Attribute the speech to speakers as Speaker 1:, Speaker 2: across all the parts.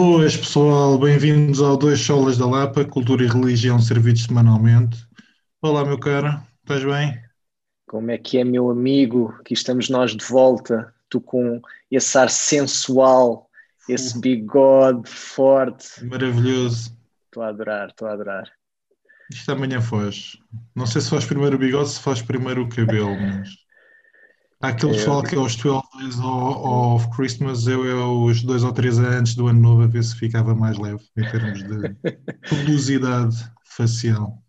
Speaker 1: Boas pessoal, bem-vindos ao Dois Solas da Lapa, Cultura e Religião servidos semanalmente. Olá meu caro, estás bem?
Speaker 2: Como é que é meu amigo? Aqui estamos nós de volta, tu com esse ar sensual, esse bigode forte.
Speaker 1: Maravilhoso.
Speaker 2: Estou a adorar, estou a adorar.
Speaker 1: Isto amanhã faz. Não sei se faz primeiro o bigode, se faz primeiro o cabelo, mas... Há aquele pessoal que é os 12 Days of Christmas, eu é os dois ou três antes do ano novo a ver se ficava mais leve em termos de publicidade facial.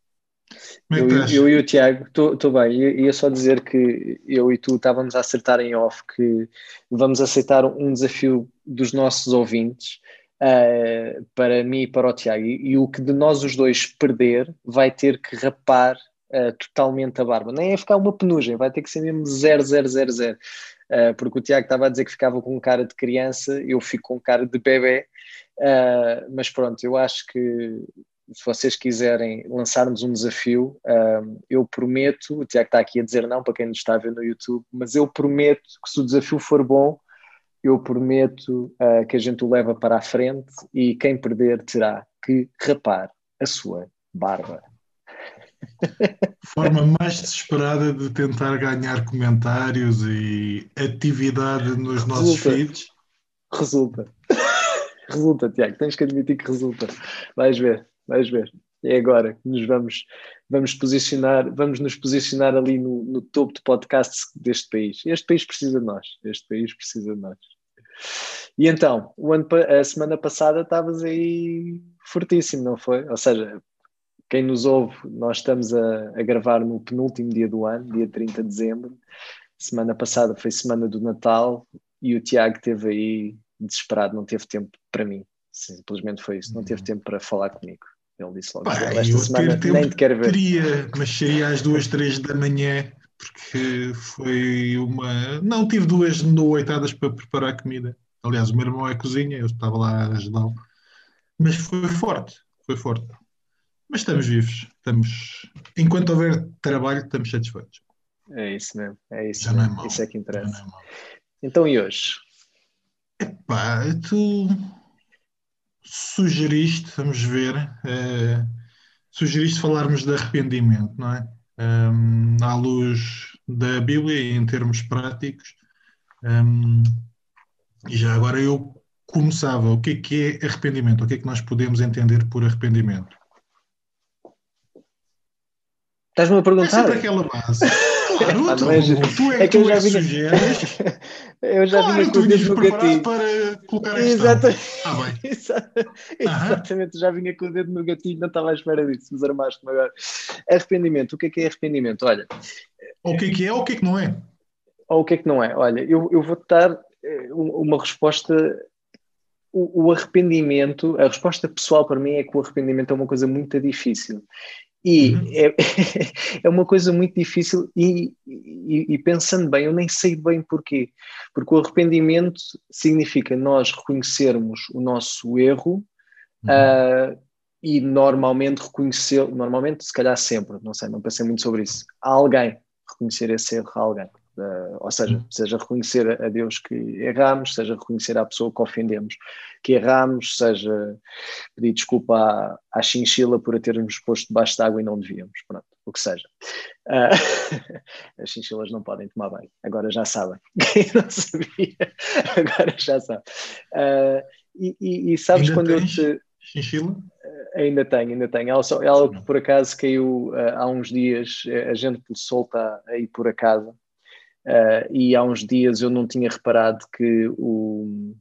Speaker 2: É eu, eu, e o Tiago, estou bem, ia só dizer que eu e tu estávamos a acertar em off que vamos aceitar um desafio dos nossos ouvintes uh, para mim e para o Tiago, e, e o que de nós os dois perder vai ter que rapar uh, totalmente a barba. Nem é ficar uma penugem, vai ter que ser mesmo 0000. Uh, porque o Tiago estava a dizer que ficava com cara de criança, eu fico com cara de bebê. Uh, mas pronto, eu acho que se vocês quiserem lançarmos um desafio, eu prometo, o Tiago está aqui a dizer não para quem nos está a ver no YouTube, mas eu prometo que se o desafio for bom, eu prometo uh, que a gente o leva para a frente e quem perder terá que rapar a sua barba.
Speaker 1: Forma mais desesperada de tentar ganhar comentários e atividade nos resulta. nossos feeds.
Speaker 2: Resulta. resulta, Tiago, tens que admitir que resulta. Vais ver, vais ver. É agora que nos vamos, vamos posicionar, vamos nos posicionar ali no, no topo de podcasts deste país. Este país precisa de nós. Este país precisa de nós. E então, o ano, a semana passada estavas aí fortíssimo, não foi? Ou seja, quem nos ouve, nós estamos a, a, gravar no penúltimo dia do ano, dia 30 de dezembro. Semana passada foi semana do Natal e o Tiago esteve aí desesperado, não teve tempo para mim. Simplesmente foi isso, não teve tempo para falar comigo. Ele disse logo:
Speaker 1: Pá, Esta semana nem te quero ver. Teria, mas seria às duas, três da manhã, porque foi uma. Não, tive duas noitadas para preparar a comida. Aliás, o meu irmão é cozinha, eu estava lá a ajudá-lo. Mas foi forte, foi forte. Mas estamos vivos, estamos. Enquanto houver trabalho, estamos satisfeitos.
Speaker 2: É isso mesmo, é isso. Já mesmo. não é mal. Isso é que interessa. É então e hoje?
Speaker 1: Epá, tu sugeriste, vamos ver, uh, sugeriste falarmos de arrependimento, não é? Um, à luz da Bíblia e em termos práticos. Um, e já agora eu começava, o que é que é arrependimento? O que é que nós podemos entender por arrependimento?
Speaker 2: Estás-me a perguntar? É
Speaker 1: sempre aquela base. Claro, tu, é, tu é, é que eu já vinha,
Speaker 2: eu já claro, vinha com o dedo no gatilho.
Speaker 1: para colocar a
Speaker 2: Exatamente. Ah, bem. Exatamente, já vinha com o dedo no gatilho, não estava à espera disso, mas armaste-me agora. Arrependimento, o que é que é arrependimento? Olha.
Speaker 1: Ou o que é que é ou o que é que não é?
Speaker 2: Ou o que é que não é? Olha, eu, eu vou-te dar eh, uma resposta o, arrependimento, a resposta pessoal para mim é que o arrependimento é uma coisa muito difícil. E uhum. é, é uma coisa muito difícil, e, e, e, pensando bem, eu nem sei bem porquê. Porque o arrependimento significa nós reconhecermos o nosso erro uhum. uh, e normalmente reconhecer, normalmente, se calhar sempre, não sei, não pensei muito sobre isso, a alguém, reconhecer esse erro a alguém. Uh, ou seja, uhum. seja reconhecer a Deus que erramos, seja reconhecer à pessoa que ofendemos que erramos, seja pedir desculpa à, à chinchila por a termos posto debaixo de água e não devíamos, pronto, o que seja. Uh, as chinchilas não podem tomar banho, agora já sabem. Quem não sabia, agora já sabe. Uh, e, e, e, sabes
Speaker 1: ainda
Speaker 2: quando
Speaker 1: tens
Speaker 2: eu te.
Speaker 1: Chinchila?
Speaker 2: Ainda tenho, ainda tenho. Ela, só, ela por acaso caiu há uns dias, a gente solta aí por acaso, Uh, e há uns dias eu não tinha reparado que o,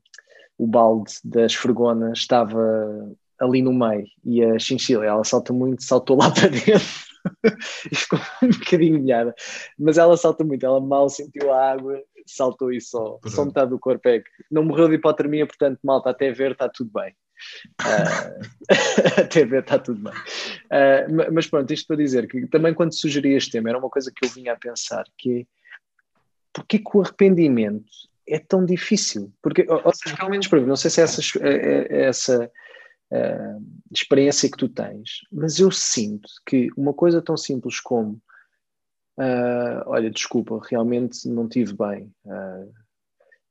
Speaker 2: o balde da esfregona estava ali no meio e a chinchila, ela salta muito, saltou lá para dentro e ficou um bocadinho molhada, mas ela salta muito, ela mal sentiu a água, saltou e só, só metade do corpo é que não morreu de hipotermia, portanto, malta, até ver está tudo bem. Uh, até ver está tudo bem. Uh, mas pronto, isto para dizer que também quando sugeri este tema era uma coisa que eu vinha a pensar, que é porque que o arrependimento é tão difícil? Porque, ou seja, pelo menos para mim, não sei se é essa, é, é, é essa uh, experiência que tu tens, mas eu sinto que uma coisa tão simples como uh, olha, desculpa, realmente não tive bem. Uh,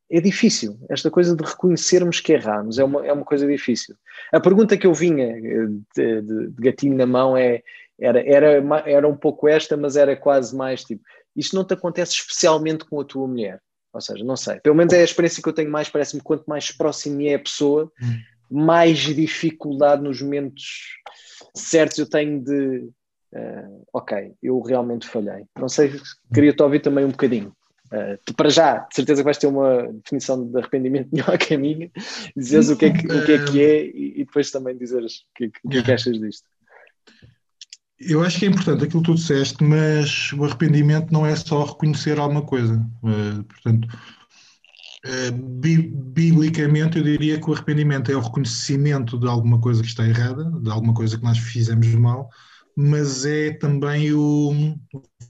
Speaker 2: é difícil. Esta coisa de reconhecermos que erramos é uma, é uma coisa difícil. A pergunta que eu vinha eh, de, de, de gatinho na mão é, era, era, era um pouco esta, mas era quase mais tipo: isto não te acontece especialmente com a tua mulher? Ou seja, não sei. Pelo menos é a experiência que eu tenho mais, parece-me quanto mais próximo é a pessoa, hum. mais dificuldade nos momentos certos eu tenho de. Uh, ok, eu realmente falhei. Não sei, queria-te ouvir também um bocadinho. Uh, para já, de certeza que vais ter uma definição de arrependimento melhor que a minha, dizeres o que é que, o que, é, que é e, e depois também dizeres o que, o que, é que achas disto.
Speaker 1: Eu acho que é importante aquilo que tu disseste, mas o arrependimento não é só reconhecer alguma coisa. Uh, portanto, uh, bi biblicamente, eu diria que o arrependimento é o reconhecimento de alguma coisa que está errada, de alguma coisa que nós fizemos mal, mas é também o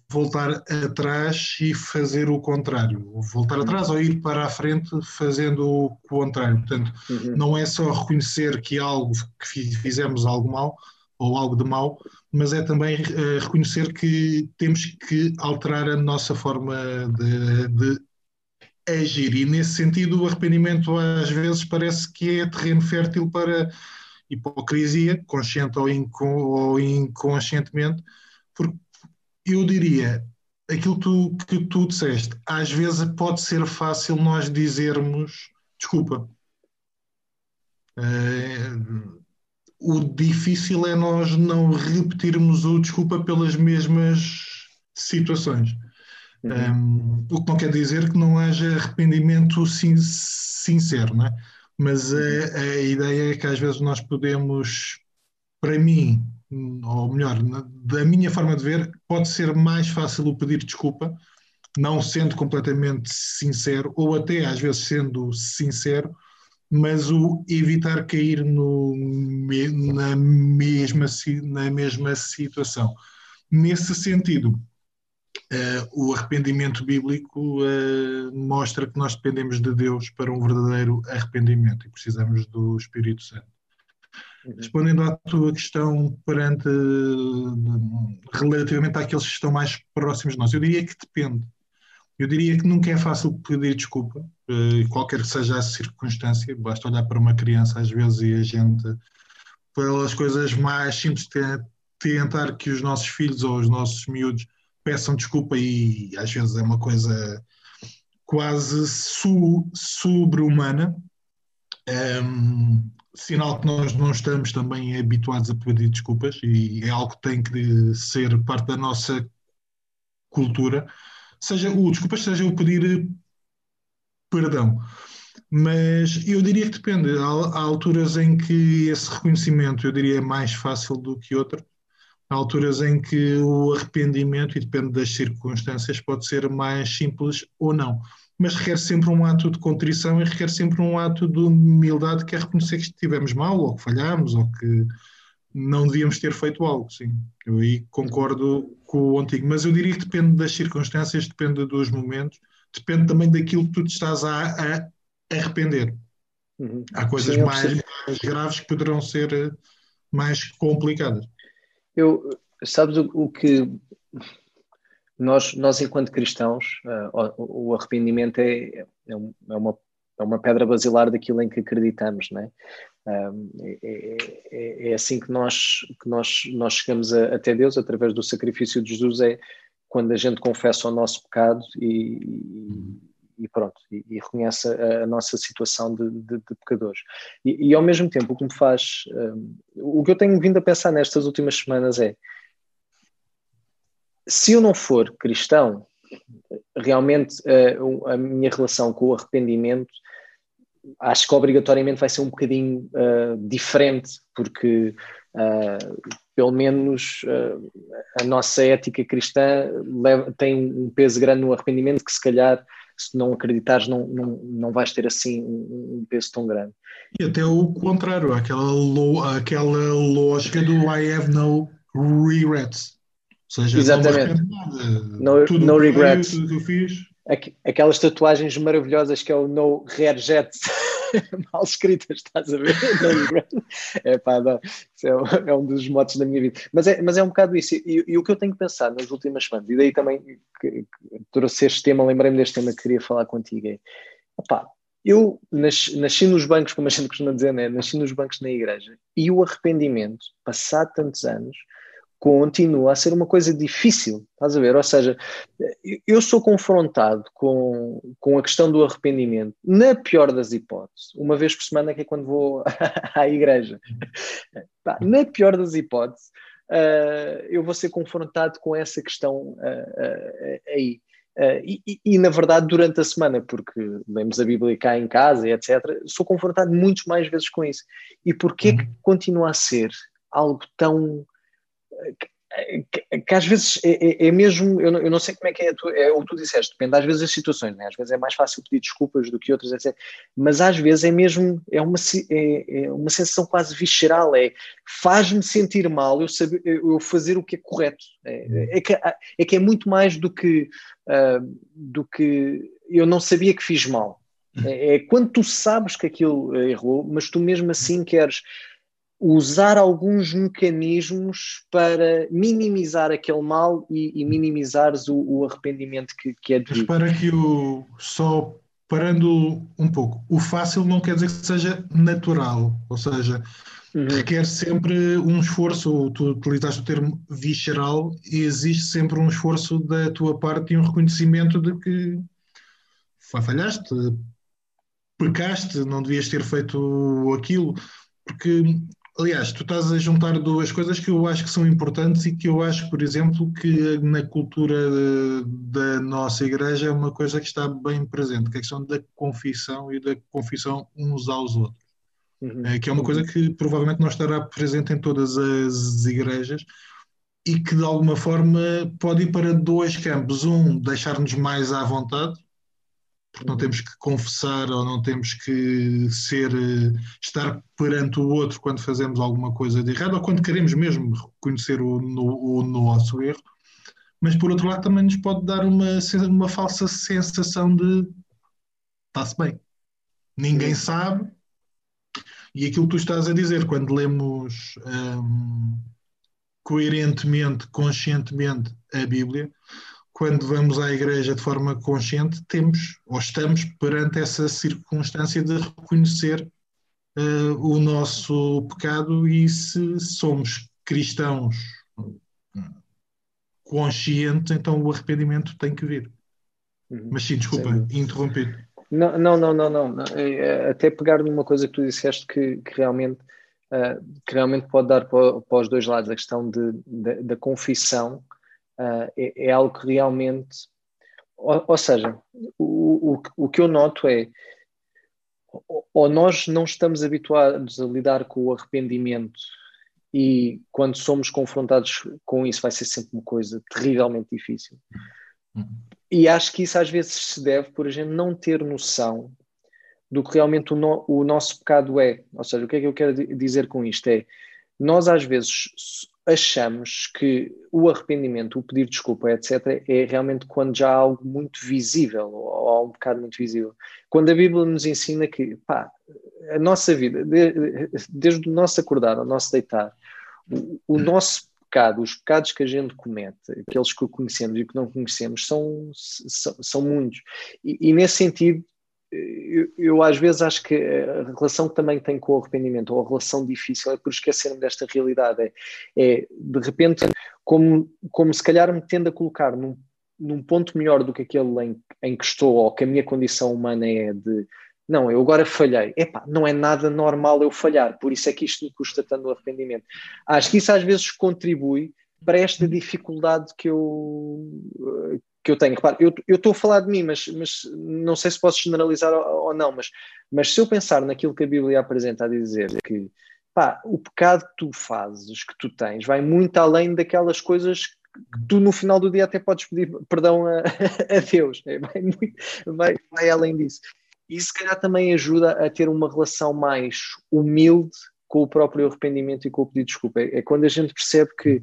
Speaker 1: voltar atrás e fazer o contrário. Voltar atrás ou ir para a frente fazendo o contrário. Portanto, uhum. não é só reconhecer que algo que fizemos algo mal ou algo de mal, mas é também uh, reconhecer que temos que alterar a nossa forma de, de agir. E nesse sentido, o arrependimento às vezes parece que é terreno fértil para hipocrisia, consciente ou, inco, ou inconscientemente, porque eu diria, aquilo tu, que tu disseste, às vezes pode ser fácil nós dizermos desculpa. Uh, o difícil é nós não repetirmos o desculpa pelas mesmas situações. Uhum. Um, o que não quer dizer que não haja arrependimento sin sincero, não é? mas a, a, ideia é que às vezes nós podemos, para mim, ou melhor, da minha forma de ver, pode ser mais fácil o pedir desculpa, não sendo completamente sincero, ou até às vezes sendo sincero, mas o evitar cair no, na, mesma, na mesma situação. Nesse sentido, uh, o arrependimento bíblico uh, mostra que nós dependemos de Deus para um verdadeiro arrependimento e precisamos do Espírito Santo. Uhum. Respondendo à tua questão perante relativamente àqueles que estão mais próximos de nós, eu diria que depende. Eu diria que nunca é fácil pedir desculpa, eh, qualquer que seja a circunstância, basta olhar para uma criança às vezes e a gente, pelas coisas mais simples, tentar que os nossos filhos ou os nossos miúdos peçam desculpa e às vezes é uma coisa quase su, sobre-humana. Um, sinal que nós não estamos também habituados a pedir desculpas e é algo que tem que ser parte da nossa cultura. Seja o desculpas, seja o pedir perdão. Mas eu diria que depende. Há, há, alturas em que esse reconhecimento, eu diria, é mais fácil do que outras. Há alturas em que o arrependimento, e depende das circunstâncias, pode ser mais simples ou não. Mas requer sempre um ato de contrição e requer sempre um ato de humildade, que é reconhecer que estivemos mal, ou que falhámos, ou que não devíamos ter feito algo, sim. Eu aí concordo com o antigo. Mas eu diria que depende das circunstâncias, depende dos momentos depende também daquilo que tu te estás a, a arrepender. Uhum. Há coisas Sim, mais, mais, graves que poderão ser eh, mais complicadas.
Speaker 2: Eu, sabes o, o que nós, nós enquanto cristãos, uh, o, o, arrependimento é, é, é, uma, é uma pedra basilar daquilo em que acreditamos, não é? É, é, é, assim que nós, que nós, nós chegamos a, até Deus através do sacrifício de Jesus, é, quando a gente confessa o nosso pecado e, e pronto, e, e, reconhece a, a, nossa situação de, de, de pecadores. E, e, ao mesmo tempo, o que me faz. Um, o que eu tenho vindo a pensar nestas últimas semanas é: se eu não for cristão, realmente uh, a minha relação com o arrependimento acho que obrigatoriamente vai ser um bocadinho uh, diferente, porque uh, pelo menos uh, a nossa ética cristã leva, tem um peso grande no arrependimento que se calhar se não acreditares não, não, não vais ter assim um, um peso tão grande.
Speaker 1: E até o contrário, aquela, lo, aquela lógica do I have no regrets. Ou seja,
Speaker 2: Exatamente.
Speaker 1: Não, no,
Speaker 2: no regrets. tudo que eu fiz. Aquelas tatuagens maravilhosas que é o no regrets. mal escritas, estás a ver? é pá, é, é, um dos motos da minha vida. Mas é, mas é um bocado isso. E, e o que eu tenho pensado nas últimas semanas, e daí também que, que trouxe este tema, lembrei-me deste tema que queria falar contigo, é Opa, eu nasci, nasci, nos bancos, como a gente costuma dizer, né? nasci nos bancos na igreja, e o arrependimento, passado tantos anos, continua a ser uma coisa difícil, estás a ver? Ou seja, eu sou confrontado com, com a questão do arrependimento, na pior das hipóteses, uma vez por semana, que é quando vou à igreja. Na pior das hipóteses, uh, eu vou ser confrontado com essa questão uh, uh, aí. E, e, e, na verdade, durante a semana, porque lemos a Bíblia cá em casa etc., sou confrontado muitas mais vezes com isso. E porquê que uhum. continua a ser algo tão que, que, às vezes é, é, é mesmo, eu não, eu não, sei como é que é, tu, é o que tu disseste, depende às vezes das situações, né? às vezes é mais fácil pedir desculpas do que outras, etc. Mas às vezes é mesmo, é uma, é, é uma sensação quase visceral, é faz-me sentir mal eu, saber, eu fazer o que é correto. É, é, que, é que é muito mais do que, uh, do que eu não sabia que fiz mal. É, é quando tu sabes que aquilo errou, mas tu mesmo assim queres usar alguns mecanismos para minimizar aquele mal e, e minimizares o, o, arrependimento que, que é
Speaker 1: devido. Mas para que o só parando um pouco, o fácil não quer dizer que seja natural, ou seja, uhum. requer sempre um esforço, tu utilizaste o termo visceral, e existe sempre um esforço da tua parte e um reconhecimento de que falhaste, pecaste, não devias ter feito aquilo, porque Aliás, tu estás a juntar duas coisas que eu acho que são importantes e que eu acho, por exemplo, que na cultura da nossa igreja é uma coisa que está bem presente, que é a questão da confissão e da confissão uns aos outros. Uhum. É, que é uma coisa que provavelmente não estará presente em todas as igrejas e que de alguma forma pode ir para dois campos. Um, deixar-nos mais à vontade, porque não temos que confessar ou não temos que ser eh, estar perante o outro quando fazemos alguma coisa de errado ou quando queremos mesmo reconhecer o, o, o nosso erro. Mas por outro lado também nos pode dar uma, uma falsa sensação de está-se bem ninguém sabe e aquilo que tu estás a dizer quando lemos hum, coerentemente, conscientemente a Bíblia quando vamos à igreja de forma consciente, temos ou estamos perante essa circunstância de reconhecer uh, o nosso pecado e se somos cristãos conscientes, então o arrependimento tem que vir. Uhum. Mas sim, desculpa, interrompido.
Speaker 2: Não, não, não, não, não, é, é, Até pegar numa coisa que tu disseste que, que realmente, uh, que realmente pode dar para, para, os dois lados, a questão de, de da confissão uh, é, é, algo que realmente. Ou, ou seja, o, o, o que eu noto é ou nós não estamos habituados a lidar com o arrependimento e quando somos confrontados com isso vai ser sempre uma coisa terrivelmente difícil. Uhum. E acho que isso às vezes se deve por a gente não ter noção do que realmente o, no, o nosso pecado é. Ou seja, o que é que eu quero dizer com isto? É, nós às vezes achamos que o arrependimento, o pedir desculpa, etc., é realmente quando já há algo muito visível, ou há um bocado muito visível. Quando a Bíblia nos ensina que, pá, a nossa vida, desde o nosso acordar ao nosso deitar, o, o nosso pecado, os pecados que a gente comete, aqueles que conhecemos e que não conhecemos, são, são, são muitos. E, e nesse sentido, eu, eu, às vezes acho que a relação que também tem com o arrependimento, ou a relação difícil, é por esquecer-me desta realidade. É, é, de repente, como, como se calhar me tendo a colocar num, num ponto melhor do que aquele em, em que estou, ou que a minha condição humana é de não, eu agora falhei. Epá, não é nada normal eu falhar, por isso é que isto me custa tanto arrependimento. Acho que isso às vezes contribui para esta dificuldade que eu, que eu tenho. Repare, eu estou a falar de mim, mas, mas não sei se posso generalizar ou, ou, não, mas, mas se eu pensar naquilo que a Bíblia apresenta a dizer, que pá, o pecado que tu fazes, que tu tens, vai muito além daquelas coisas que tu no final do dia até podes pedir perdão a, a Deus, é, vai, muito, vai, vai além disso. E se calhar também ajuda a ter uma relação mais humilde com o próprio arrependimento e com o pedido de desculpa. É, é quando a gente percebe que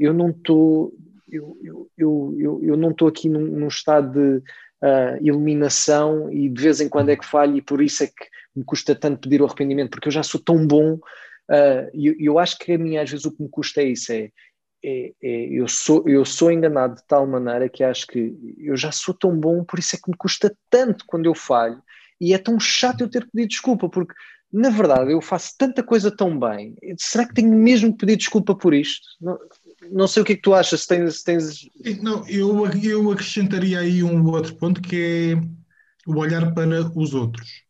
Speaker 2: eu não estou eu, eu, eu, eu, não estou aqui num, num, estado de uh, iluminação e de vez em quando é que falho e por isso é que me custa tanto pedir o arrependimento, porque eu já sou tão bom uh, e eu, eu, acho que a mim às vezes o que me custa é isso, é, é, é, eu, sou, eu sou enganado de tal maneira que acho que eu já sou tão bom, por isso é que me custa tanto quando eu falho E é tão chato eu ter que pedir desculpa, porque na verdade eu faço tanta coisa tão bem. Será que tenho mesmo que pedir desculpa por isto? Não sei o que é que tu achas, se tens. Se tens...
Speaker 1: Não, eu, eu acrescentaria aí um outro ponto que é o olhar para os outros.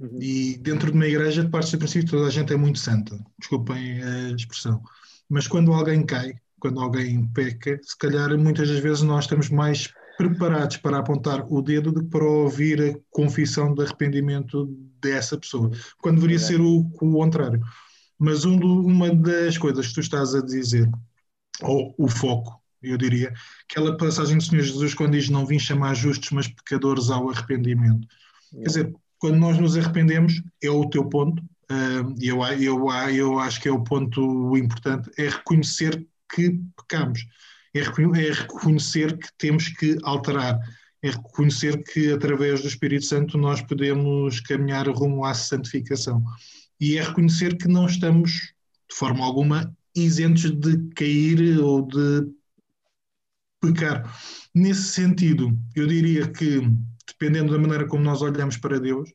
Speaker 1: Uhum. E dentro de uma igreja, de parte do princípio, toda a gente é muito santa. Desculpem a expressão. Mas quando alguém cai, quando alguém peca, se calhar muitas das vezes nós estamos mais preparados para apontar o dedo do que para ouvir a confissão de arrependimento dessa pessoa, quando deveria ser o, o contrário. Mas um do, uma das coisas que tu estás a dizer, ou o foco, eu diria, aquela passagem do Senhor Jesus quando diz não vim chamar justos, mas pecadores ao arrependimento. Quer dizer, quando nós nos arrependemos, é o teu ponto, e eu, eu, eu acho que é o ponto importante, é reconhecer que pecamos. É, é reconhecer que temos que alterar, é reconhecer que através do Espírito Santo nós podemos caminhar rumo à santificação. E é reconhecer que não estamos de forma alguma isentos de cair ou de pecar. Nesse sentido, eu diria que, dependendo da maneira como nós olhamos para Deus,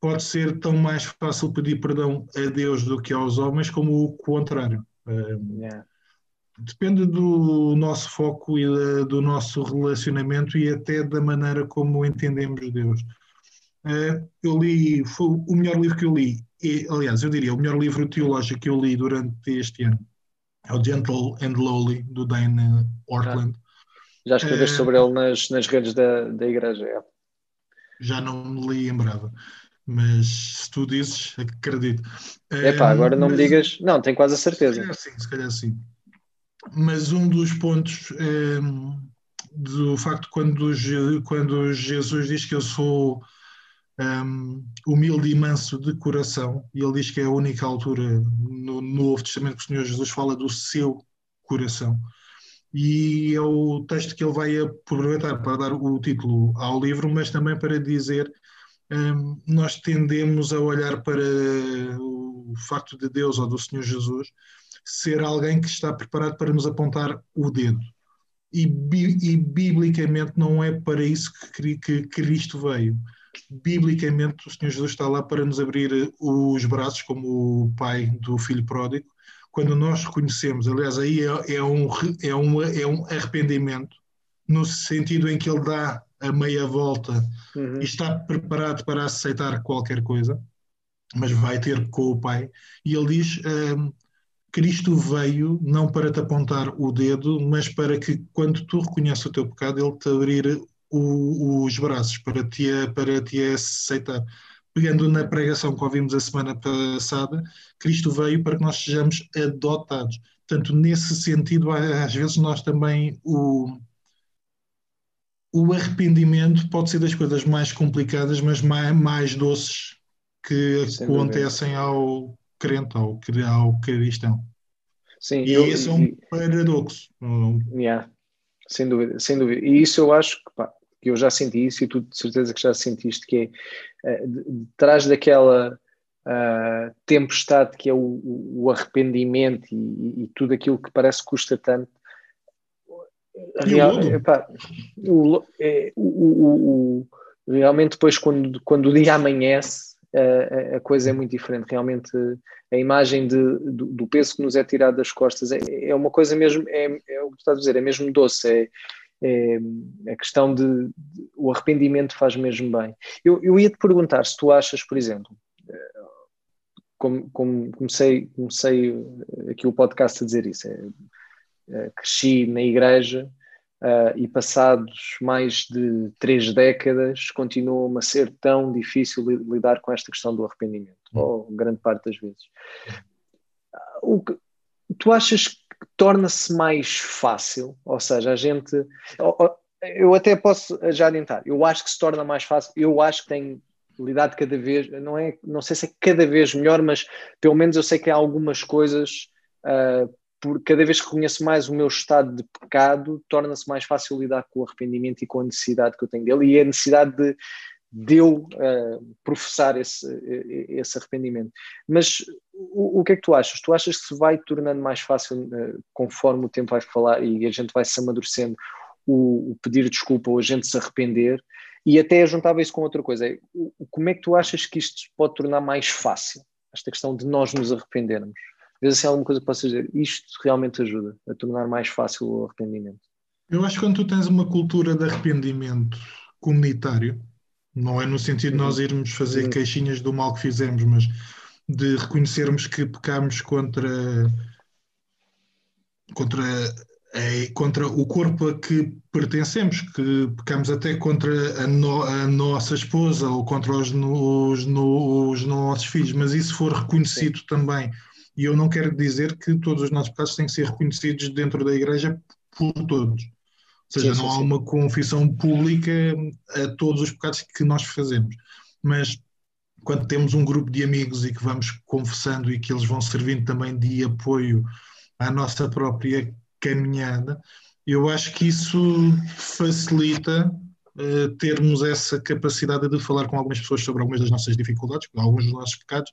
Speaker 1: pode ser tão mais fácil pedir perdão a Deus do que aos homens, como o contrário. Yeah depende do nosso foco e da, do nosso relacionamento e até da maneira como entendemos Deus. Uh, eu li, foi o melhor livro que eu li, e, aliás, eu diria, o melhor livro teológico que eu li durante este ano é o Gentle and Lowly, do Dane Ortland.
Speaker 2: Já escreveste uh, sobre ele nas, nas redes da, da igreja, é.
Speaker 1: Já não me li em mas se tu dizes, acredito.
Speaker 2: Epá, agora não mas, me digas, não, tenho quase a certeza. Se
Speaker 1: calhar sim, se calhar sim mas um dos pontos é, do facto quando, quando Jesus diz que eu sou um, humilde e manso de coração, e ele diz que é a única altura no, no Novo Testamento que o Senhor Jesus fala do seu coração. E é o texto que ele vai aproveitar para dar o título ao livro, mas também para dizer um, nós tendemos a olhar para o facto de Deus ou do Senhor Jesus ser alguém que está preparado para nos apontar o dedo. E, e biblicamente não é para isso que, que Cristo veio. Biblicamente, o Senhor Jesus está lá para nos abrir os braços, como o pai do filho pródigo, quando nós reconhecemos. Aliás, aí é, é, um, é, um, é um arrependimento, no sentido em que ele dá a meia volta uhum. e está preparado para aceitar qualquer coisa, mas vai ter com o pai. E ele diz. Um, Cristo veio não para te apontar o dedo, mas para que quando tu reconheces o teu pecado, Ele te abrir o, os braços para te, para te aceitar. Pegando na pregação que ouvimos a semana passada, Cristo veio para que nós sejamos adotados. Portanto, nesse sentido, às vezes nós também o, o arrependimento pode ser das coisas mais complicadas, mas mais, mais doces que acontecem ao, crente, ao, ao cristão. Sim, e eu, esse é um paradoxo.
Speaker 2: Yeah, sem dúvida, sem dúvida. E isso eu acho que, pá, que eu já senti isso e tu de certeza que já sentiste que é uh, de, de trás daquela uh, tempestade que é o, o arrependimento e, e, tudo aquilo que parece que custa tanto. Real, epá, o, é, o, realmente depois quando, quando o dia amanhece a, a, coisa é muito diferente. Realmente, a imagem de, do, do, peso que nos é tirado das costas é, é uma coisa mesmo, é, é, o que estás a dizer, é mesmo doce. É, é a questão de, de, o arrependimento faz mesmo bem. Eu, eu ia te perguntar se tu achas, por exemplo, eh, como, como comecei, comecei aqui o podcast a dizer isso, é, cresci na igreja Uh, e passados mais de três décadas continua a ser tão difícil lidar com esta questão do arrependimento, uhum. ou grande parte das vezes. O que, tu achas que torna-se mais fácil? Ou seja, a gente. Eu até posso já adiantar, eu acho que se torna mais fácil, eu acho que tem lidado cada vez, não, é, não sei se é cada vez melhor, mas pelo menos eu sei que há algumas coisas uh, por cada vez que reconheço mais o meu estado de pecado, torna-se mais fácil lidar com o arrependimento e com a necessidade que eu tenho dele e a necessidade de, de eu uh, professar esse, esse arrependimento. Mas o, o, que é que tu achas? Tu achas que se vai tornando mais fácil uh, conforme o tempo vai falar e a gente vai se amadurecendo o, o, pedir desculpa ou a gente se arrepender? E até juntava isso com outra coisa. É, como é que tu achas que isto pode tornar mais fácil? Esta questão de nós nos arrependermos. Vês assim alguma coisa que possas dizer? Isto realmente ajuda a tornar mais fácil o arrependimento.
Speaker 1: Eu acho que quando tu tens uma cultura de arrependimento comunitário, não é no sentido de nós uhum. irmos fazer uhum. queixinhas do mal que fizemos, mas de reconhecermos que pecamos contra contra é contra o corpo a que pertencemos, que pecamos até contra a, no, a nossa esposa ou contra os, os, os, nossos filhos, mas isso for reconhecido Sim. também. E eu não quero dizer que todos os nossos pecados têm que ser reconhecidos dentro da igreja por todos. Ou seja, sim, não sim, há uma confissão pública a todos os pecados que nós fazemos. Mas quando temos um grupo de amigos e que vamos confessando e que eles vão servindo também de apoio à nossa própria caminhada, eu acho que isso facilita uh, termos essa capacidade de falar com algumas pessoas sobre algumas das nossas dificuldades, alguns dos nossos pecados,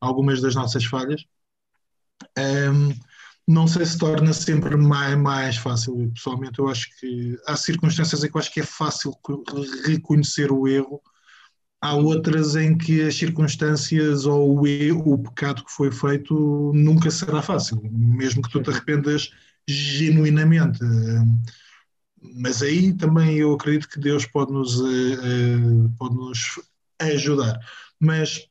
Speaker 1: algumas das nossas falhas. Um, não sei se torna sempre mais, mais fácil. Pessoalmente, eu acho que há circunstâncias em que eu acho que é fácil reconhecer o erro, há outras em que as circunstâncias ou o, erro, o pecado que foi feito nunca será fácil, mesmo que tu te arrependas genuinamente. Mas aí também eu acredito que Deus pode nos, eh, eh, pode nos ajudar. Mas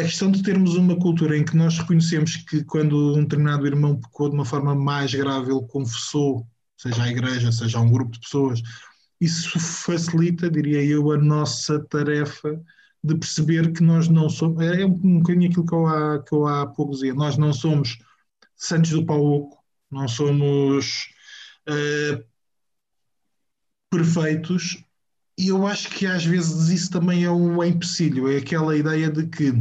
Speaker 1: a questão de termos uma cultura em que nós reconhecemos que quando um determinado irmão pecou de uma forma mais grave, ele confessou, seja a igreja, seja um grupo de pessoas, isso facilita, diria eu, a nossa tarefa de perceber que nós não somos. É um bocadinho aquilo que eu há, que eu há pouco dizia. Nós não somos santos do pau oco, não somos uh, perfeitos, e eu acho que às vezes isso também é um empecilho, é aquela ideia de que,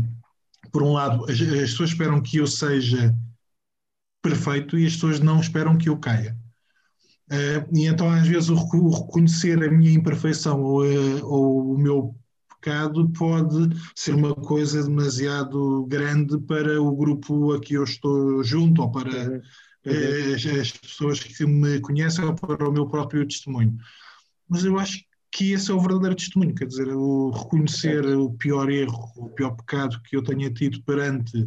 Speaker 1: por um lado, as, as pessoas esperam que eu seja perfeito e as pessoas não esperam que eu caia. Uh, e então, às vezes, o, o, reconhecer a minha imperfeição ou, uh, ou, o meu pecado pode ser uma coisa demasiado grande para o grupo a que eu estou junto ou para uhum. uh, as, as, pessoas que me conhecem ou para o meu próprio testemunho. Mas eu acho que esse é o verdadeiro testemunho, quer dizer, o reconhecer o pior erro, o pior pecado que eu tenha tido perante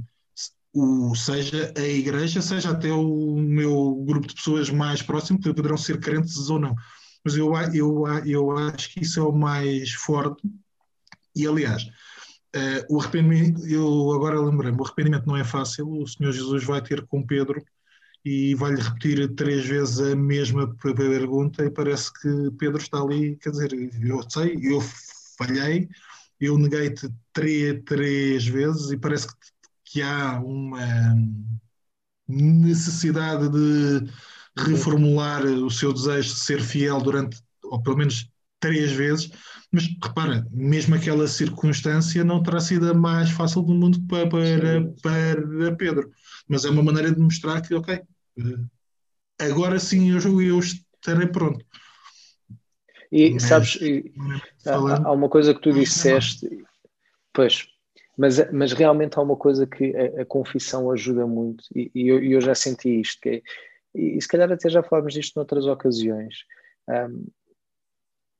Speaker 1: o, seja a igreja, seja até o meu grupo de pessoas mais próximo, que poderão ser crentes ou não. Mas eu, eu, eu acho que isso é o mais forte. E, aliás, uh, o arrependimento, eu agora lembrei-me, o arrependimento não é fácil. O Senhor Jesus vai ter com Pedro e vai-lhe repetir três vezes a mesma pergunta e parece que Pedro está ali, quer dizer, eu sei, eu falhei, eu neguei-te três, três vezes e parece que que há uma necessidade de reformular o seu desejo de ser fiel durante, ou pelo menos três vezes, mas repara, mesmo aquela circunstância não terá sido a mais fácil do mundo para, para, para Pedro, mas é uma maneira de mostrar que, ok, eh, agora sim eu, eu estarei pronto.
Speaker 2: E mas, sabes, há, há, uma coisa que tu disseste, pois, mas, mas realmente há uma coisa que a, a confissão ajuda muito, e, e eu, eu, já senti isto, que é, e, se calhar até já falámos disto noutras ocasiões. Um,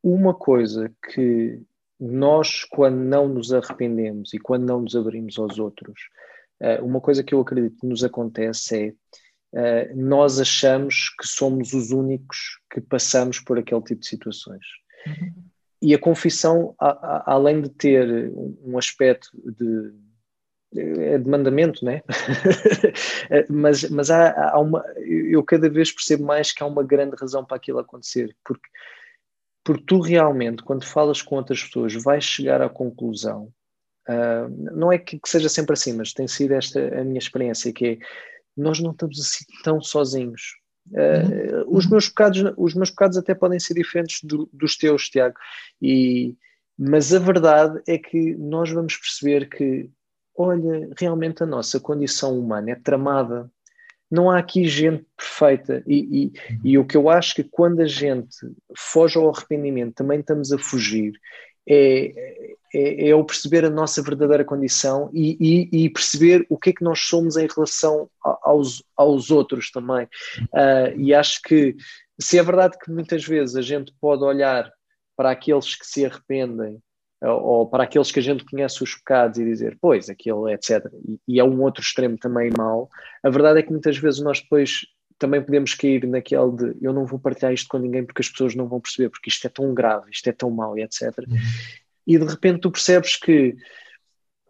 Speaker 2: uma coisa que nós, quando não nos arrependemos e quando não nos abrimos aos outros, uh, uma coisa que eu acredito que nos acontece é uh, nós achamos que somos os únicos que passamos por aquele tipo de situações. Uhum e a confissão, a, a, além de ter um aspecto de, é de mandamento, né? mas mas há, há, uma, eu cada vez percebo mais que há uma grande razão para aquilo acontecer, porque, porque tu realmente, quando falas com outras pessoas, vais chegar à conclusão, uh, não é que, que, seja sempre assim, mas tem sido esta a minha experiência, que é, nós não estamos assim tão sozinhos, Uh, os, meus pecados, os meus pecados até podem ser diferentes do, dos teus, Tiago, e, mas a verdade é que nós vamos perceber que, olha, realmente a nossa condição humana é tramada. Não há aqui gente perfeita. E, e, e o que eu acho que quando a gente foge ao arrependimento, também estamos a fugir, é, é, é o perceber a nossa verdadeira condição e, e, e, perceber o que é que nós somos em relação aos, aos outros também. Uh, e acho que se é verdade que muitas vezes a gente pode olhar para aqueles que se arrependem ou para aqueles que a gente conhece os pecados e dizer, pois, aquilo, etc. E, e é um outro extremo também mau. A verdade é que muitas vezes nós depois também podemos cair naquele de eu não vou partilhar isto com ninguém porque as pessoas não vão perceber, porque isto é tão grave, isto é tão mau, e etc. Uhum. E de repente tu percebes que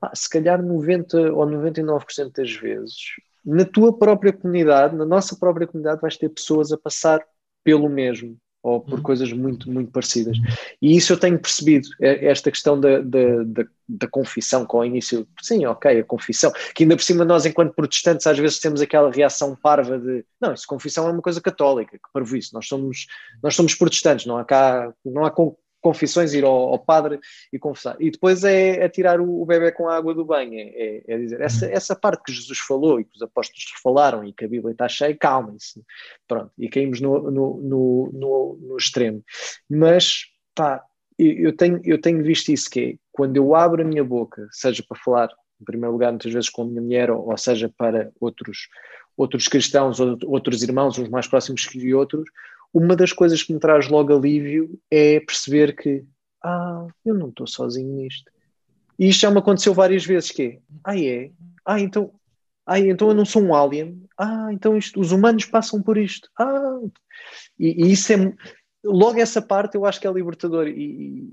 Speaker 2: pá, se calhar 90 ou 99% das vezes na tua própria comunidade, na nossa própria comunidade, vais ter pessoas a passar pelo mesmo ou por uhum. coisas muito, muito parecidas. E isso eu tenho percebido, é, esta questão da, da, da, da confissão com o início, sim, ok, a confissão, que ainda por cima nós, enquanto protestantes, às vezes temos aquela reação parva de, não, isso confissão é uma coisa católica, que para isso, nós somos, nós somos protestantes, não há cá, não há confissões, ir ao, ao, padre e confessar. E depois é, é tirar o, o bebê com a água do banho, é, é, é dizer, essa, uhum. essa parte que Jesus falou e que os apóstolos falaram e que a Bíblia está cheia, calmem-se. Pronto, e caímos no, no, no, no, no extremo. Mas, pá, eu tenho, eu tenho visto isso que é, quando eu abro a minha boca, seja para falar, em primeiro lugar, muitas vezes com a minha mulher, ou, ou seja para outros, outros cristãos, ou outros irmãos, uns mais próximos que outros, uma das coisas que me traz logo alívio é perceber que, ah, eu não estou sozinho nisto. E isto já me aconteceu várias vezes, que ah, é? Ah, então, ah, então eu não sou um alien? Ah, então isto, os humanos passam por isto. Ah, e, e isso é, logo essa parte eu acho que é libertador e,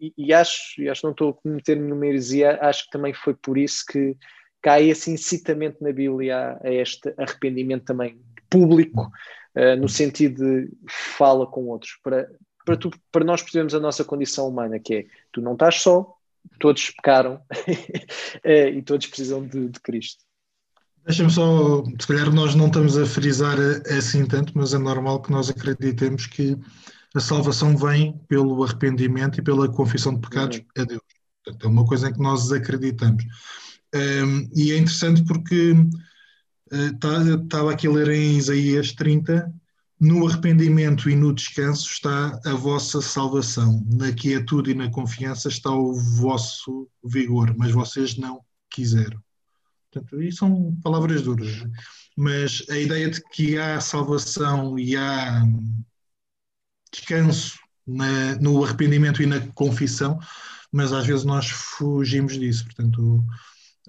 Speaker 2: e, e acho, e acho não estou a cometer nenhuma heresia, acho que também foi por isso que cai esse incitamento na Bíblia a, a este arrependimento também público uh, no sentido de fala com outros, para, para, tu, para nós percebermos a nossa condição humana, que é tu não estás só, todos pecaram uh, e todos precisam de, de Cristo.
Speaker 1: Deixa-me só, se calhar nós não estamos a frisar assim tanto, mas é normal que nós acreditemos que a salvação vem pelo arrependimento e pela confissão de pecados uhum. a Deus. Portanto, é uma coisa em que nós acreditamos. Um, e é interessante porque Estava eh, aqui a ler em Isaías 30. No arrependimento e no descanso está a vossa salvação. Na quietude e na confiança está o vosso vigor, mas vocês não quiseram. Portanto, isso são palavras duras. Mas a ideia de que há salvação e há descanso na, no arrependimento e na confissão, mas às vezes nós fugimos disso. Portanto,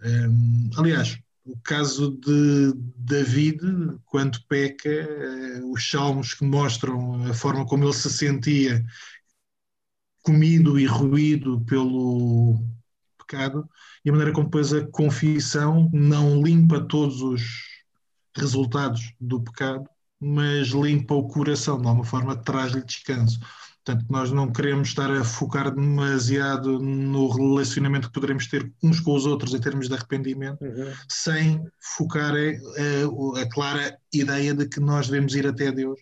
Speaker 1: ehm, aliás, o caso de David, quando peca, eh, os salmos que mostram a forma como ele se sentia comido e ruído pelo pecado e a maneira como depois a confissão não limpa todos os resultados do pecado, mas limpa o coração, de alguma forma traz-lhe descanso. Portanto, nós não queremos estar a focar demasiado no relacionamento que poderemos ter uns com os outros em termos de arrependimento, uhum. sem focar a, a, a, clara ideia de que nós devemos ir até Deus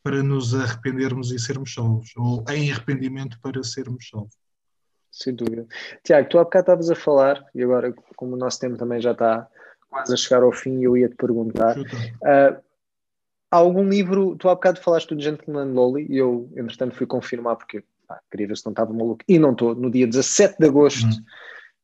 Speaker 1: para nos arrependermos e sermos salvos, ou em arrependimento para sermos salvos.
Speaker 2: Sem dúvida. Tiago, tu há bocado estavas a falar, e agora, como o nosso tempo também já está quase a chegar ao fim, eu ia te perguntar. Uh, há algum livro, tu há bocado falaste do Gentleman Lolly e eu, entretanto, fui confirmar porque pá, queria ver se não estava maluco e não estou. No dia 17 de agosto uhum.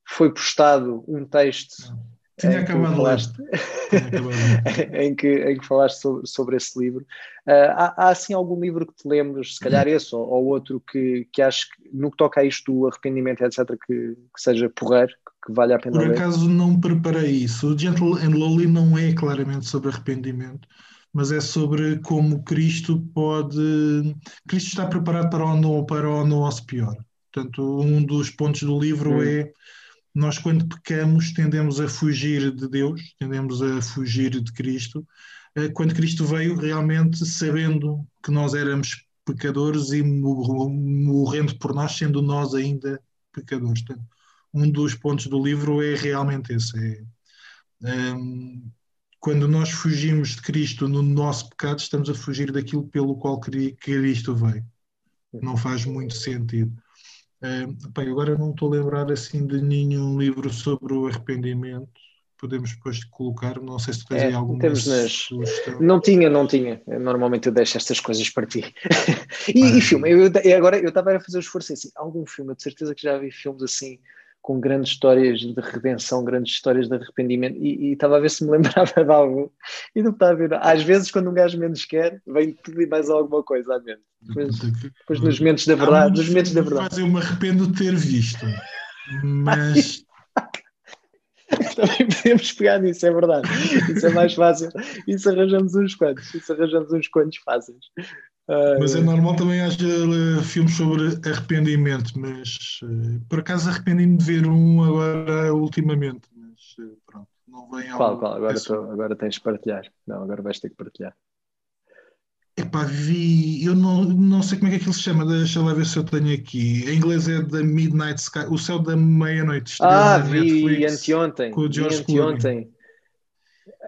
Speaker 2: foi postado um texto.
Speaker 1: Tinha em acabado que falaste,
Speaker 2: em, que, em que falaste sobre, sobre esse livro. Uh, há, há, assim algum livro que te lembres, se calhar esse ou, ou, outro, que, que acho que no que toca a isto do arrependimento, etc., que, que seja porreiro, que vale a pena
Speaker 1: Por
Speaker 2: ler?
Speaker 1: acaso não preparei isso. O Gentle and Lowly não é claramente sobre arrependimento mas é sobre como Cristo pode. Cristo está preparado para o, para o nosso pior. Portanto, um dos pontos do livro hum. é nós, quando pecamos, tendemos a fugir de Deus, tendemos a fugir de Cristo. Eh, quando Cristo veio, realmente sabendo que nós éramos pecadores e morrendo por nós, sendo nós ainda pecadores. Portanto, um dos pontos do livro é realmente esse. É, um, quando nós fugimos de Cristo no nosso pecado, estamos a fugir daquilo pelo qual Cristo veio. Não faz muito sentido. Uh, bem, agora não estou a lembrar assim de nenhum livro sobre o arrependimento. Podemos depois colocar, não sei se tens é, aí alguma temos nas...
Speaker 2: Não tinha, não tinha. Normalmente eu deixo estas coisas para ti. e, ah. e filme, eu, agora eu estava a fazer o esforço assim, algum filme, de certeza que já vi filmes assim com grandes histórias de redenção, grandes histórias de arrependimento, e, e estava a ver se me lembrava de algo. E não estava a ver. Às vezes, quando um gajo menos quer, vem tudo e mais alguma coisa à mente. Depois, depois nos momentos da verdade, nos momentos da verdade.
Speaker 1: Mas eu me arrependo de ter visto, mas.
Speaker 2: Também podemos pegar nisso, é verdade. Isso é mais fácil. Isso arranjamos uns quantos. Isso arranjamos uns quantos fáceis.
Speaker 1: Mas é normal também haja uh, filmes sobre arrependimento, mas uh, por acaso arrependi-me de ver um agora ultimamente, mas pronto, não vem
Speaker 2: ao. Qual, qual? Agora, tô, agora tens de partilhar. Não, agora vais ter que partilhar.
Speaker 1: Epá, vi, eu não, não sei como é que aquilo se chama, deixa lá ver se eu tenho aqui. Em inglês é The Midnight Sky, O Céu da Meia-Noite.
Speaker 2: Ah, vi anteontem. Com o George anteontem.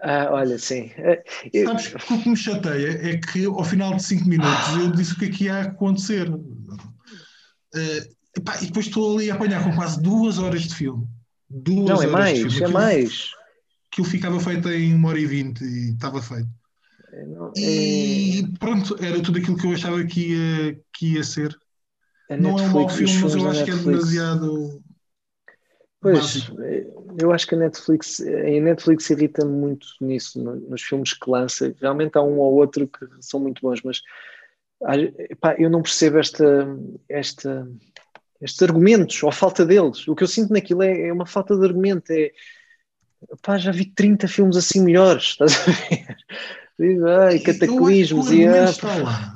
Speaker 2: Ah, olha, sim.
Speaker 1: É, eu... Sabes, o que me chateia é que ao final de 5 minutos eu disse o que é que ia acontecer. Uh, epá, e depois estou ali a apanhar com quase duas horas de filme. Duas
Speaker 2: Não, é mais, é aquilo, mais.
Speaker 1: Aquilo ficava feito em uma hora e vinte e estava feito. É, não, é... E pronto, era tudo aquilo que eu achava que ia, que ia ser. não é um mau filme, mas eu acho que é demasiado.
Speaker 2: Pois, básico. eu acho que a Netflix, a Netflix irrita muito nisso, nos filmes que lança. Realmente há um ou outro que são muito bons, mas pá, eu não percebo esta, esta, estes argumentos, ou falta deles. O que eu sinto naquilo é, é uma falta de argumento. É, pá, já vi 30 filmes assim melhores, estás a ver? Ai, cataclismos
Speaker 1: eu e. Está lá.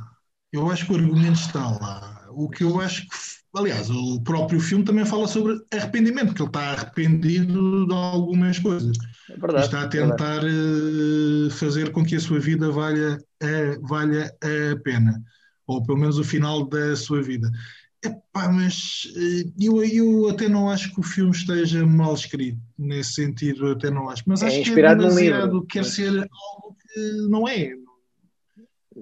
Speaker 1: Eu acho que o argumento está lá. O que eu acho que Aliás, o próprio filme também fala sobre arrependimento, que ele está arrependido de algumas coisas. É verdade, está a é tentar é fazer com que a sua vida valha a, valha a pena, ou pelo menos o final da sua vida. Epá, mas eh, eu, eu até não acho que o filme esteja mal escrito, nesse sentido, até não acho. Mas é acho que é demasiado, quer ser algo que não é.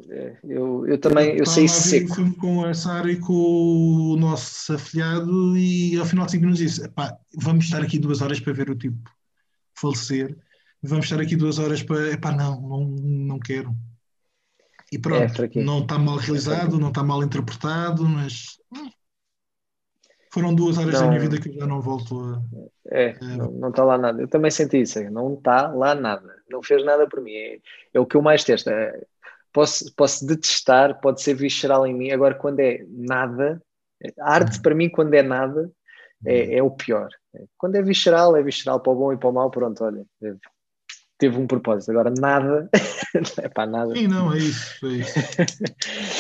Speaker 2: É, eu, eu também eu sei seco.
Speaker 1: Um filme com a Sara e com o nosso afiliado e ao final de 5 minutos disse: vamos estar aqui duas horas para ver o tipo falecer, vamos estar aqui duas horas para. Epá, não, não, não quero. E pronto, é, não está mal realizado, não está mal interpretado, mas hum, foram duas horas não, da minha vida que eu já não volto a.
Speaker 2: É, não está lá nada. Eu também senti isso, não está lá nada. Não fez nada por mim. É, é o que eu mais testo. É, posso, posso detestar, pode ser visceral em mim, agora quando é nada, a arte para mim quando é nada é, é o pior. Quando é visceral, é visceral para o bom e para o mau, pronto, olha, teve um propósito, agora nada, é para nada.
Speaker 1: Sim, não, é isso, é isso.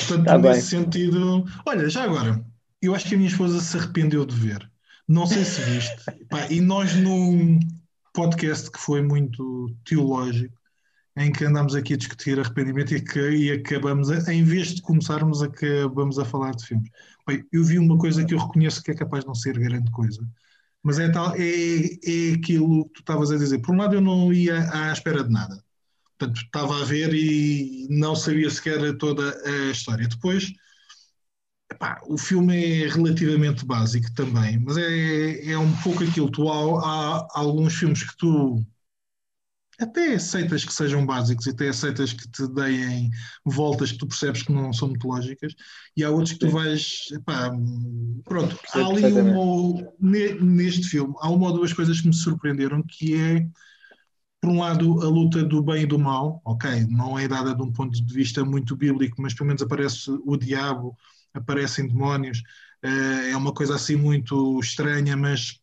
Speaker 1: Portanto, tá nesse bem. sentido, olha, já agora, eu acho que a minha esposa se arrependeu de ver. Não sei se viste. Pá, e nós num podcast que foi muito teológico, em que andamos aqui a discutir arrependimento e, que, e acabamos, a, em vez de começarmos, acabamos a falar de filmes. Bem, eu vi uma coisa que eu reconheço que é capaz de não ser grande coisa, mas é, tal, é, é aquilo que tu estavas a dizer. Por um lado, eu não ia à espera de nada. Portanto, estava a ver e não sabia sequer toda a história. Depois, epá, o filme é relativamente básico também, mas é, é um pouco aquilo. Tu, há, há alguns filmes que tu até aceitas que sejam básicos e até aceitas que te deem voltas que tu percebes que não são muito lógicas e há outros que tu vais pronto, há ali uma, neste filme há uma ou duas coisas que me surpreenderam que é por um lado a luta do bem e do mal ok, não é dada de um ponto de vista muito bíblico, mas pelo menos aparece o diabo, aparecem demónios eh, é uma coisa assim muito estranha, mas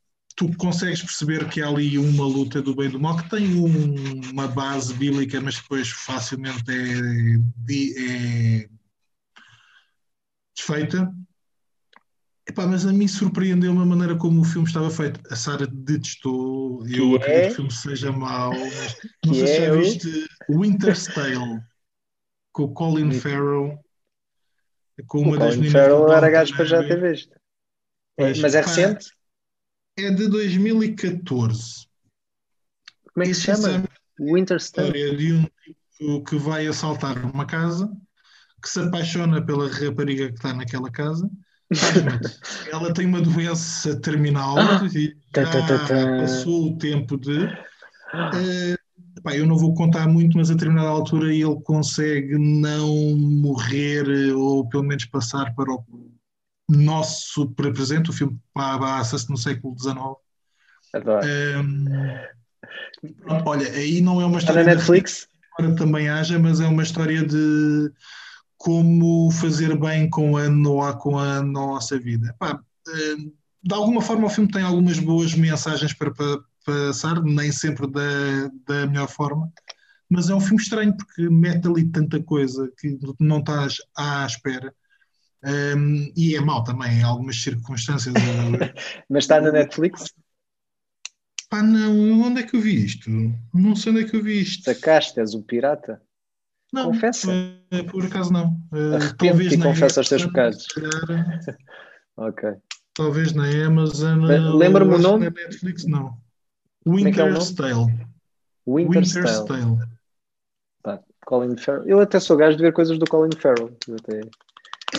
Speaker 1: tu consegues perceber que há ali uma luta do bem e do mal que tem um, uma base bíblica, mas depois facilmente é, é desfeita. Epá, mas a mim surpreendeu uma maneira como o filme estava feito. A Sara detestou, que eu é? acredito que o filme seja mau, mas não sei se já é viste Winter's Tale com o Colin Farrell.
Speaker 2: Com uma o das Colin Farrell era gajo para já ter visto. mas é recente?
Speaker 1: É de 2014.
Speaker 2: Como é que se chama? Winter
Speaker 1: História de um tipo que vai assaltar uma casa, que se apaixona pela rapariga que está naquela casa. Ela tem uma doença terminal ah, e já passou o tempo de. Uh, pá, eu não vou contar muito, mas a determinada altura ele consegue não morrer ou pelo menos passar para o nosso presente, o filme passa-se no século XIX.
Speaker 2: Adoro.
Speaker 1: Um, pronto, olha, aí não é uma história.
Speaker 2: na Netflix?
Speaker 1: Embora também haja, mas é uma história de como fazer bem com a, no, com a nossa vida. Pá, de alguma forma o filme tem algumas boas mensagens para, para passar, nem sempre da, da melhor forma, mas é um filme estranho porque mete ali tanta coisa que não estás à espera. Um, e é mau também em algumas circunstâncias.
Speaker 2: mas está na Netflix?
Speaker 1: Pá, não, onde é que eu vi isto? Não sei onde é que eu vi isto.
Speaker 2: Sacaste, és o pirata?
Speaker 1: Não,
Speaker 2: Confessa.
Speaker 1: Uh, por acaso não.
Speaker 2: Uh, talvez e confessa os teus pecados. ok.
Speaker 1: Talvez na Amazon.
Speaker 2: Lembra-me o nome?
Speaker 1: Na Netflix, não. Winter's é, é Tale.
Speaker 2: Winter's, Winter's Tale. Tá. Colin Farrell. Eu até sou gajo de ver coisas do Colin Farrell. Eu até...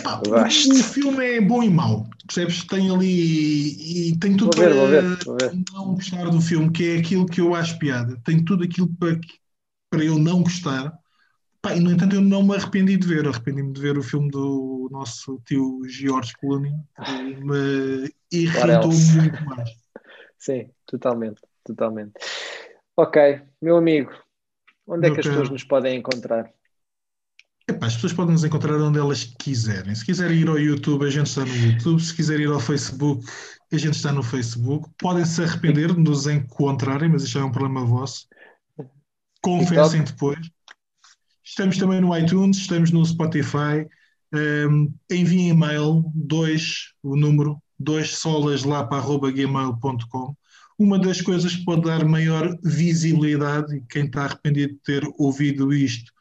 Speaker 1: Ah, o, filme é bom e mau, percebes? Tem ali e tem tudo
Speaker 2: ver, para ver,
Speaker 1: não gostar do filme, que é aquilo que eu acho piada. Tem tudo aquilo para, para eu não gostar. Pá, e no entanto eu não me arrependi de ver. Arrependi-me de ver o filme do nosso tio George Clooney, que me irritou muito mais.
Speaker 2: Sim, totalmente, totalmente. Ok, meu amigo, onde é que as pessoas nos podem encontrar?
Speaker 1: Epá, as pessoas podem nos encontrar onde elas quiserem. Se quiserem ir ao YouTube, a gente está no YouTube. Se quiserem ir ao Facebook, a gente está no Facebook. Podem se arrepender de nos encontrarem, mas isso é um problema vosso. Confessem depois. Estamos também no iTunes, estamos no Spotify. Um, enviem e-mail, dois, o número, dois solas lá para gmail.com. Uma das coisas que pode dar maior visibilidade, e quem está arrependido de ter ouvido isto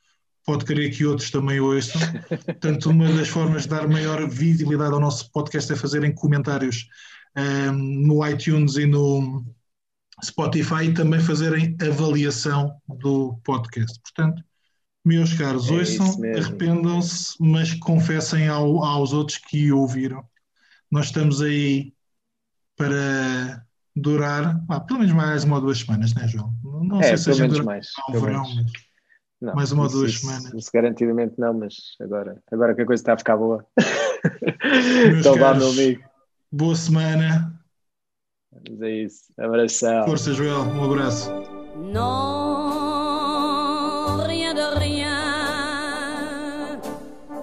Speaker 1: pode querer que outros também ouçam. Portanto, uma das formas de dar maior visibilidade ao nosso podcast é fazerem comentários um, no iTunes e no Spotify e também fazerem avaliação do podcast. Portanto, meus caros, é ouçam, arrependam-se, mas confessem ao, aos outros que ouviram. Nós estamos aí para durar ah, pelo menos mais uma ou duas semanas, não é, João?
Speaker 2: Não é, sei se pelo menos mais.
Speaker 1: verão, mas não, mais uma ou duas isso, semanas.
Speaker 2: Isso garantidamente não, mas agora, agora que a coisa está a ficar boa. então vá, meu amigo.
Speaker 1: Boa semana.
Speaker 2: Mas é isso. Abração.
Speaker 1: Força, Joel. Um abraço.
Speaker 3: Non, rien de rien.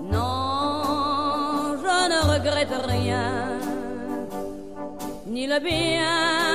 Speaker 3: Non, je ne regrette rien. Ni le bien